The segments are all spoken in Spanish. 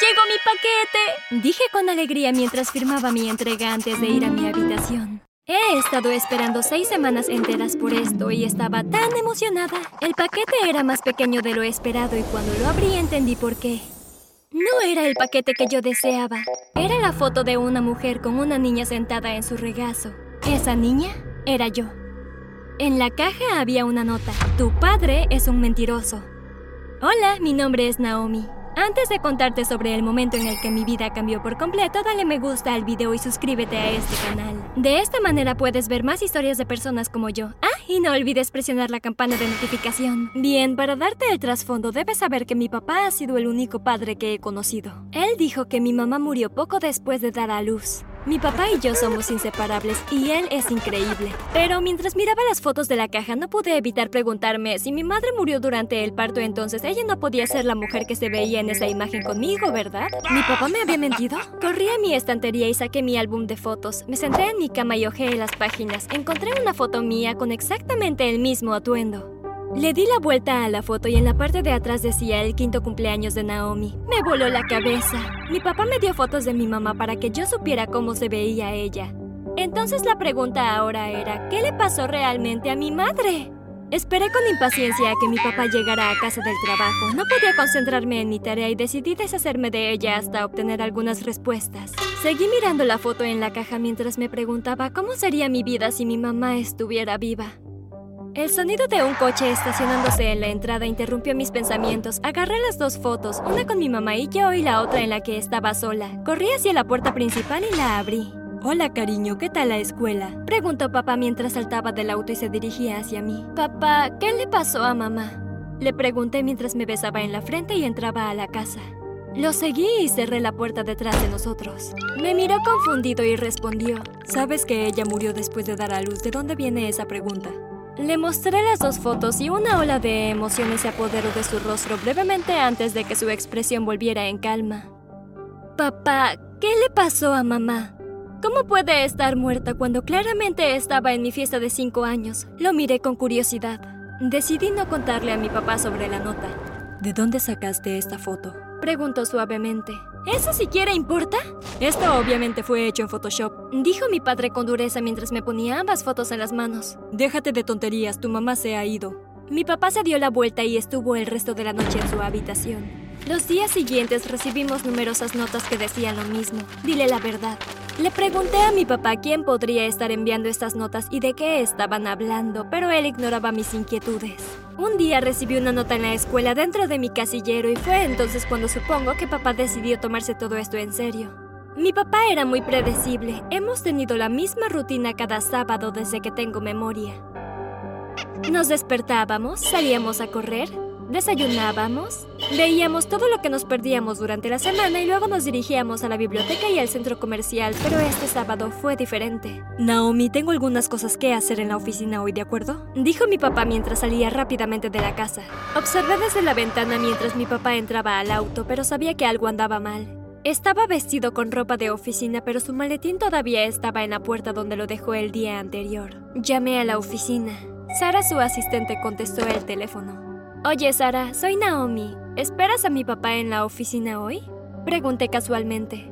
llegó mi paquete! Dije con alegría mientras firmaba mi entrega antes de ir a mi habitación. He estado esperando seis semanas enteras por esto y estaba tan emocionada. El paquete era más pequeño de lo esperado y cuando lo abrí entendí por qué. No era el paquete que yo deseaba. Era la foto de una mujer con una niña sentada en su regazo. Esa niña era yo. En la caja había una nota. Tu padre es un mentiroso. Hola, mi nombre es Naomi. Antes de contarte sobre el momento en el que mi vida cambió por completo, dale me gusta al video y suscríbete a este canal. De esta manera puedes ver más historias de personas como yo. Ah, y no olvides presionar la campana de notificación. Bien, para darte el trasfondo, debes saber que mi papá ha sido el único padre que he conocido. Él dijo que mi mamá murió poco después de dar a luz. Mi papá y yo somos inseparables y él es increíble. Pero mientras miraba las fotos de la caja no pude evitar preguntarme si mi madre murió durante el parto entonces ella no podía ser la mujer que se veía en esa imagen conmigo, ¿verdad? ¿Mi papá me había mentido? Corrí a mi estantería y saqué mi álbum de fotos. Me senté en mi cama y hojeé las páginas. Encontré una foto mía con exactamente el mismo atuendo. Le di la vuelta a la foto y en la parte de atrás decía el quinto cumpleaños de Naomi. Me voló la cabeza. Mi papá me dio fotos de mi mamá para que yo supiera cómo se veía ella. Entonces la pregunta ahora era, ¿qué le pasó realmente a mi madre? Esperé con impaciencia a que mi papá llegara a casa del trabajo. No podía concentrarme en mi tarea y decidí deshacerme de ella hasta obtener algunas respuestas. Seguí mirando la foto en la caja mientras me preguntaba cómo sería mi vida si mi mamá estuviera viva. El sonido de un coche estacionándose en la entrada interrumpió mis pensamientos. Agarré las dos fotos, una con mi mamá y yo y la otra en la que estaba sola. Corrí hacia la puerta principal y la abrí. Hola, cariño, ¿qué tal la escuela? Preguntó papá mientras saltaba del auto y se dirigía hacia mí. Papá, ¿qué le pasó a mamá? Le pregunté mientras me besaba en la frente y entraba a la casa. Lo seguí y cerré la puerta detrás de nosotros. Me miró confundido y respondió, ¿sabes que ella murió después de dar a luz? ¿De dónde viene esa pregunta? Le mostré las dos fotos y una ola de emociones se apoderó de su rostro brevemente antes de que su expresión volviera en calma. Papá, ¿qué le pasó a mamá? ¿Cómo puede estar muerta cuando claramente estaba en mi fiesta de cinco años? Lo miré con curiosidad. Decidí no contarle a mi papá sobre la nota. ¿De dónde sacaste esta foto? Preguntó suavemente. ¿Eso siquiera importa? Esto obviamente fue hecho en Photoshop, dijo mi padre con dureza mientras me ponía ambas fotos en las manos. Déjate de tonterías, tu mamá se ha ido. Mi papá se dio la vuelta y estuvo el resto de la noche en su habitación. Los días siguientes recibimos numerosas notas que decían lo mismo. Dile la verdad. Le pregunté a mi papá quién podría estar enviando estas notas y de qué estaban hablando, pero él ignoraba mis inquietudes. Un día recibí una nota en la escuela dentro de mi casillero y fue entonces cuando supongo que papá decidió tomarse todo esto en serio. Mi papá era muy predecible. Hemos tenido la misma rutina cada sábado desde que tengo memoria. Nos despertábamos, salíamos a correr, Desayunábamos, veíamos todo lo que nos perdíamos durante la semana y luego nos dirigíamos a la biblioteca y al centro comercial, pero este sábado fue diferente. Naomi, tengo algunas cosas que hacer en la oficina hoy, ¿de acuerdo? Dijo mi papá mientras salía rápidamente de la casa. Observé desde la ventana mientras mi papá entraba al auto, pero sabía que algo andaba mal. Estaba vestido con ropa de oficina, pero su maletín todavía estaba en la puerta donde lo dejó el día anterior. Llamé a la oficina. Sara, su asistente, contestó el teléfono. Oye, Sara, soy Naomi. ¿Esperas a mi papá en la oficina hoy? Pregunté casualmente.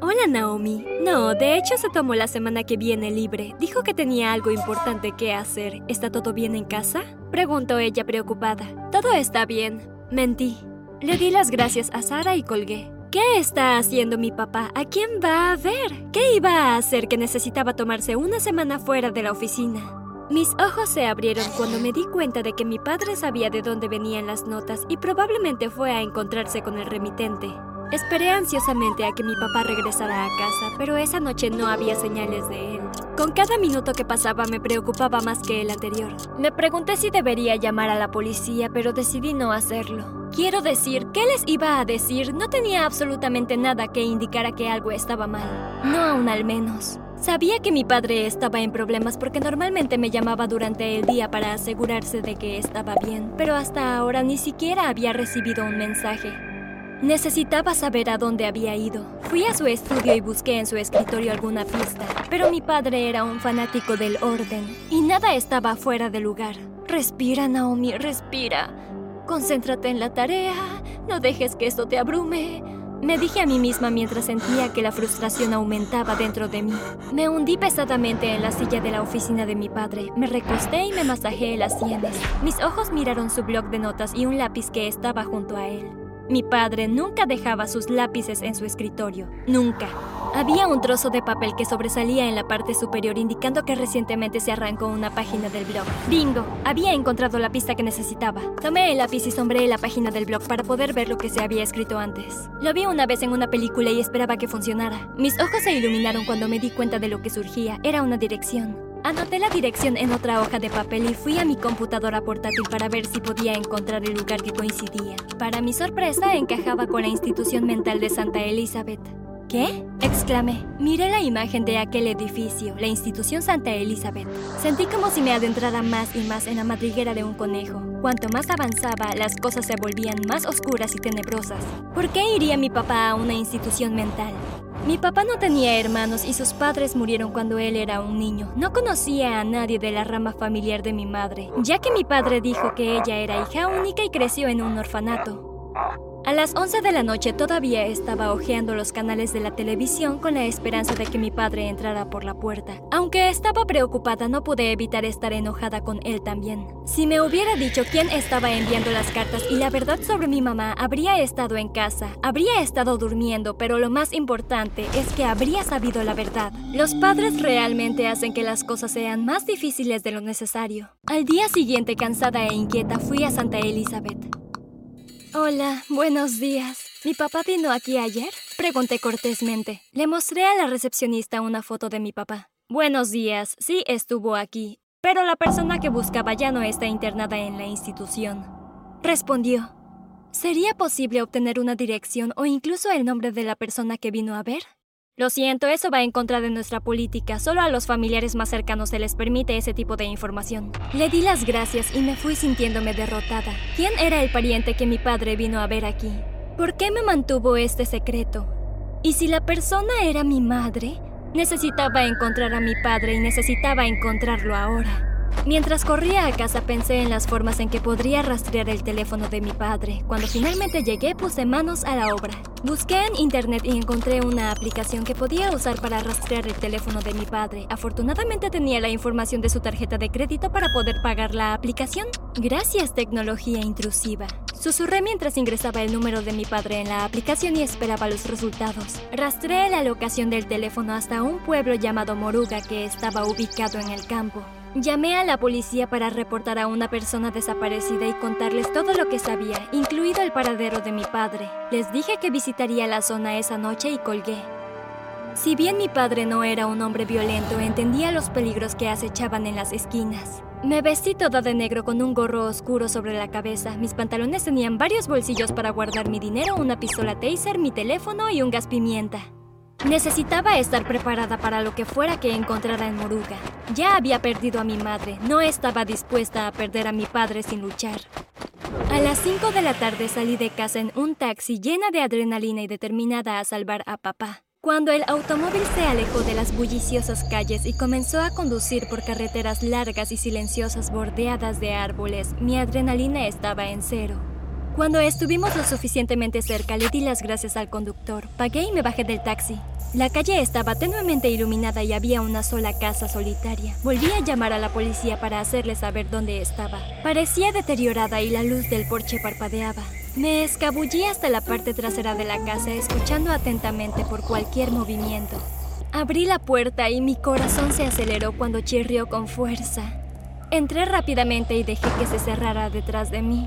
Hola, Naomi. No, de hecho se tomó la semana que viene libre. Dijo que tenía algo importante que hacer. ¿Está todo bien en casa? Preguntó ella preocupada. Todo está bien. Mentí. Le di las gracias a Sara y colgué. ¿Qué está haciendo mi papá? ¿A quién va a ver? ¿Qué iba a hacer que necesitaba tomarse una semana fuera de la oficina? Mis ojos se abrieron cuando me di cuenta de que mi padre sabía de dónde venían las notas y probablemente fue a encontrarse con el remitente. Esperé ansiosamente a que mi papá regresara a casa, pero esa noche no había señales de él. Con cada minuto que pasaba me preocupaba más que el anterior. Me pregunté si debería llamar a la policía, pero decidí no hacerlo. Quiero decir, ¿qué les iba a decir? No tenía absolutamente nada que indicara que algo estaba mal. No aún al menos. Sabía que mi padre estaba en problemas porque normalmente me llamaba durante el día para asegurarse de que estaba bien, pero hasta ahora ni siquiera había recibido un mensaje. Necesitaba saber a dónde había ido. Fui a su estudio y busqué en su escritorio alguna pista, pero mi padre era un fanático del orden y nada estaba fuera de lugar. Respira, Naomi, respira. Concéntrate en la tarea, no dejes que esto te abrume. Me dije a mí misma mientras sentía que la frustración aumentaba dentro de mí. Me hundí pesadamente en la silla de la oficina de mi padre. Me recosté y me masajé las sienes. Mis ojos miraron su bloc de notas y un lápiz que estaba junto a él. Mi padre nunca dejaba sus lápices en su escritorio. Nunca. Había un trozo de papel que sobresalía en la parte superior indicando que recientemente se arrancó una página del blog. Bingo, había encontrado la pista que necesitaba. Tomé el lápiz y sombreé la página del blog para poder ver lo que se había escrito antes. Lo vi una vez en una película y esperaba que funcionara. Mis ojos se iluminaron cuando me di cuenta de lo que surgía. Era una dirección. Anoté la dirección en otra hoja de papel y fui a mi computadora portátil para ver si podía encontrar el lugar que coincidía. Para mi sorpresa, encajaba con la institución mental de Santa Elizabeth. ¿Qué? exclamé. Miré la imagen de aquel edificio, la institución Santa Elizabeth. Sentí como si me adentrara más y más en la madriguera de un conejo. Cuanto más avanzaba, las cosas se volvían más oscuras y tenebrosas. ¿Por qué iría mi papá a una institución mental? Mi papá no tenía hermanos y sus padres murieron cuando él era un niño. No conocía a nadie de la rama familiar de mi madre, ya que mi padre dijo que ella era hija única y creció en un orfanato. A las 11 de la noche todavía estaba hojeando los canales de la televisión con la esperanza de que mi padre entrara por la puerta. Aunque estaba preocupada, no pude evitar estar enojada con él también. Si me hubiera dicho quién estaba enviando las cartas y la verdad sobre mi mamá, habría estado en casa, habría estado durmiendo, pero lo más importante es que habría sabido la verdad. Los padres realmente hacen que las cosas sean más difíciles de lo necesario. Al día siguiente, cansada e inquieta, fui a Santa Elizabeth. Hola, buenos días. ¿Mi papá vino aquí ayer? Pregunté cortésmente. Le mostré a la recepcionista una foto de mi papá. Buenos días, sí estuvo aquí, pero la persona que buscaba ya no está internada en la institución. Respondió. ¿Sería posible obtener una dirección o incluso el nombre de la persona que vino a ver? Lo siento, eso va en contra de nuestra política. Solo a los familiares más cercanos se les permite ese tipo de información. Le di las gracias y me fui sintiéndome derrotada. ¿Quién era el pariente que mi padre vino a ver aquí? ¿Por qué me mantuvo este secreto? ¿Y si la persona era mi madre? Necesitaba encontrar a mi padre y necesitaba encontrarlo ahora. Mientras corría a casa pensé en las formas en que podría rastrear el teléfono de mi padre. Cuando finalmente llegué puse manos a la obra. Busqué en internet y encontré una aplicación que podía usar para rastrear el teléfono de mi padre. Afortunadamente tenía la información de su tarjeta de crédito para poder pagar la aplicación. Gracias tecnología intrusiva. Susurré mientras ingresaba el número de mi padre en la aplicación y esperaba los resultados. Rastreé la locación del teléfono hasta un pueblo llamado Moruga que estaba ubicado en el campo. Llamé a la policía para reportar a una persona desaparecida y contarles todo lo que sabía, incluido el paradero de mi padre. Les dije que visitaría la zona esa noche y colgué. Si bien mi padre no era un hombre violento, entendía los peligros que acechaban en las esquinas. Me vestí toda de negro con un gorro oscuro sobre la cabeza. Mis pantalones tenían varios bolsillos para guardar mi dinero, una pistola taser, mi teléfono y un gas pimienta. Necesitaba estar preparada para lo que fuera que encontrara en Moruga. Ya había perdido a mi madre, no estaba dispuesta a perder a mi padre sin luchar. A las 5 de la tarde salí de casa en un taxi llena de adrenalina y determinada a salvar a papá. Cuando el automóvil se alejó de las bulliciosas calles y comenzó a conducir por carreteras largas y silenciosas bordeadas de árboles, mi adrenalina estaba en cero. Cuando estuvimos lo suficientemente cerca, le di las gracias al conductor, pagué y me bajé del taxi. La calle estaba tenuemente iluminada y había una sola casa solitaria. Volví a llamar a la policía para hacerle saber dónde estaba. Parecía deteriorada y la luz del porche parpadeaba. Me escabullí hasta la parte trasera de la casa, escuchando atentamente por cualquier movimiento. Abrí la puerta y mi corazón se aceleró cuando chirrió con fuerza. Entré rápidamente y dejé que se cerrara detrás de mí.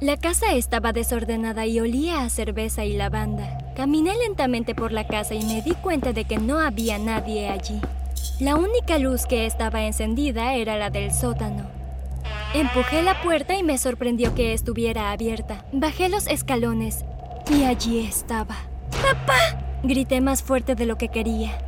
La casa estaba desordenada y olía a cerveza y lavanda. Caminé lentamente por la casa y me di cuenta de que no había nadie allí. La única luz que estaba encendida era la del sótano. Empujé la puerta y me sorprendió que estuviera abierta. Bajé los escalones y allí estaba. ¡Papá! Grité más fuerte de lo que quería.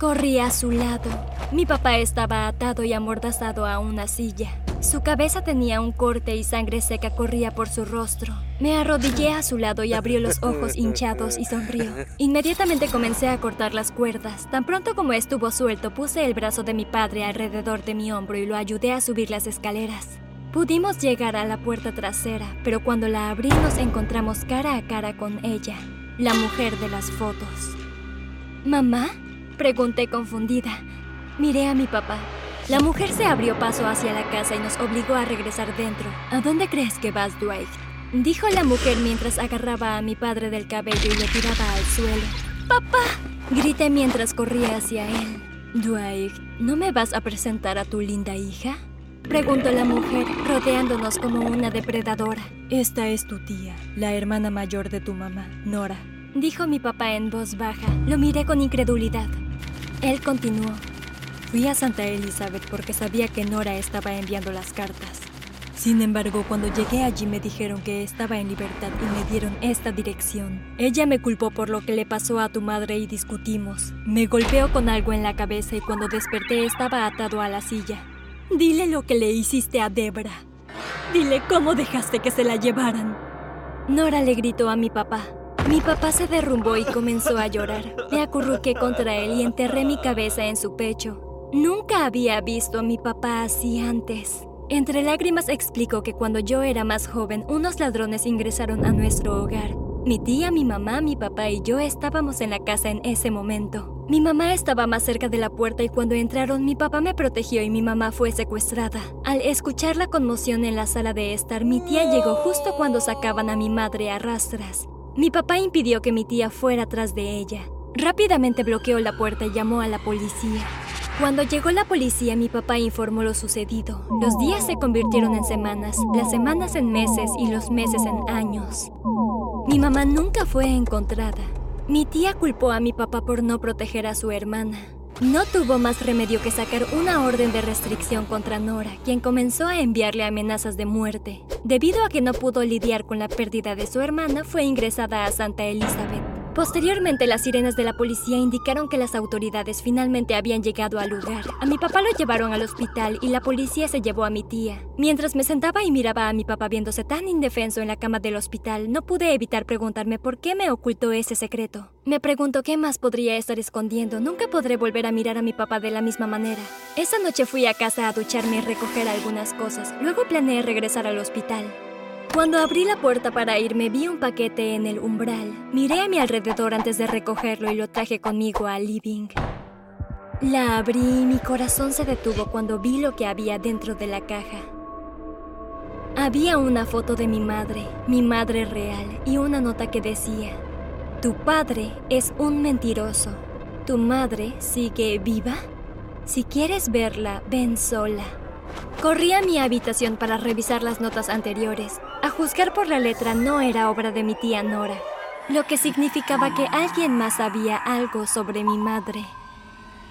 Corrí a su lado. Mi papá estaba atado y amordazado a una silla. Su cabeza tenía un corte y sangre seca corría por su rostro. Me arrodillé a su lado y abrió los ojos hinchados y sonrió. Inmediatamente comencé a cortar las cuerdas. Tan pronto como estuvo suelto, puse el brazo de mi padre alrededor de mi hombro y lo ayudé a subir las escaleras. Pudimos llegar a la puerta trasera, pero cuando la abrí nos encontramos cara a cara con ella. la mujer de las fotos. ¿Mamá? Pregunté confundida. Miré a mi papá. La mujer se abrió paso hacia la casa y nos obligó a regresar dentro. ¿A dónde crees que vas, Dwight? Dijo la mujer mientras agarraba a mi padre del cabello y lo tiraba al suelo. ¡Papá! Grité mientras corría hacia él. Dwight, ¿no me vas a presentar a tu linda hija? Preguntó la mujer, rodeándonos como una depredadora. Esta es tu tía, la hermana mayor de tu mamá, Nora. Dijo mi papá en voz baja. Lo miré con incredulidad. Él continuó. Fui a Santa Elizabeth porque sabía que Nora estaba enviando las cartas. Sin embargo, cuando llegué allí me dijeron que estaba en libertad y me dieron esta dirección. Ella me culpó por lo que le pasó a tu madre y discutimos. Me golpeó con algo en la cabeza y cuando desperté estaba atado a la silla. Dile lo que le hiciste a Debra. Dile cómo dejaste que se la llevaran. Nora le gritó a mi papá. Mi papá se derrumbó y comenzó a llorar. Me acurruqué contra él y enterré mi cabeza en su pecho. Nunca había visto a mi papá así antes. Entre lágrimas explicó que cuando yo era más joven, unos ladrones ingresaron a nuestro hogar. Mi tía, mi mamá, mi papá y yo estábamos en la casa en ese momento. Mi mamá estaba más cerca de la puerta y cuando entraron mi papá me protegió y mi mamá fue secuestrada. Al escuchar la conmoción en la sala de estar, mi tía llegó justo cuando sacaban a mi madre a rastras. Mi papá impidió que mi tía fuera tras de ella. Rápidamente bloqueó la puerta y llamó a la policía. Cuando llegó la policía, mi papá informó lo sucedido. Los días se convirtieron en semanas, las semanas en meses y los meses en años. Mi mamá nunca fue encontrada. Mi tía culpó a mi papá por no proteger a su hermana. No tuvo más remedio que sacar una orden de restricción contra Nora, quien comenzó a enviarle amenazas de muerte. Debido a que no pudo lidiar con la pérdida de su hermana, fue ingresada a Santa Elizabeth. Posteriormente, las sirenas de la policía indicaron que las autoridades finalmente habían llegado al lugar. A mi papá lo llevaron al hospital y la policía se llevó a mi tía. Mientras me sentaba y miraba a mi papá viéndose tan indefenso en la cama del hospital, no pude evitar preguntarme por qué me ocultó ese secreto. Me pregunto qué más podría estar escondiendo. Nunca podré volver a mirar a mi papá de la misma manera. Esa noche fui a casa a ducharme y recoger algunas cosas. Luego planeé regresar al hospital. Cuando abrí la puerta para irme vi un paquete en el umbral. Miré a mi alrededor antes de recogerlo y lo traje conmigo al living. La abrí y mi corazón se detuvo cuando vi lo que había dentro de la caja. Había una foto de mi madre, mi madre real, y una nota que decía, Tu padre es un mentiroso. ¿Tu madre sigue viva? Si quieres verla, ven sola. Corrí a mi habitación para revisar las notas anteriores. A juzgar por la letra no era obra de mi tía Nora, lo que significaba que alguien más sabía algo sobre mi madre.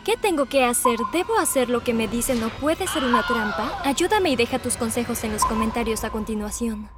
¿Qué tengo que hacer? ¿Debo hacer lo que me dicen o puede ser una trampa? Ayúdame y deja tus consejos en los comentarios a continuación.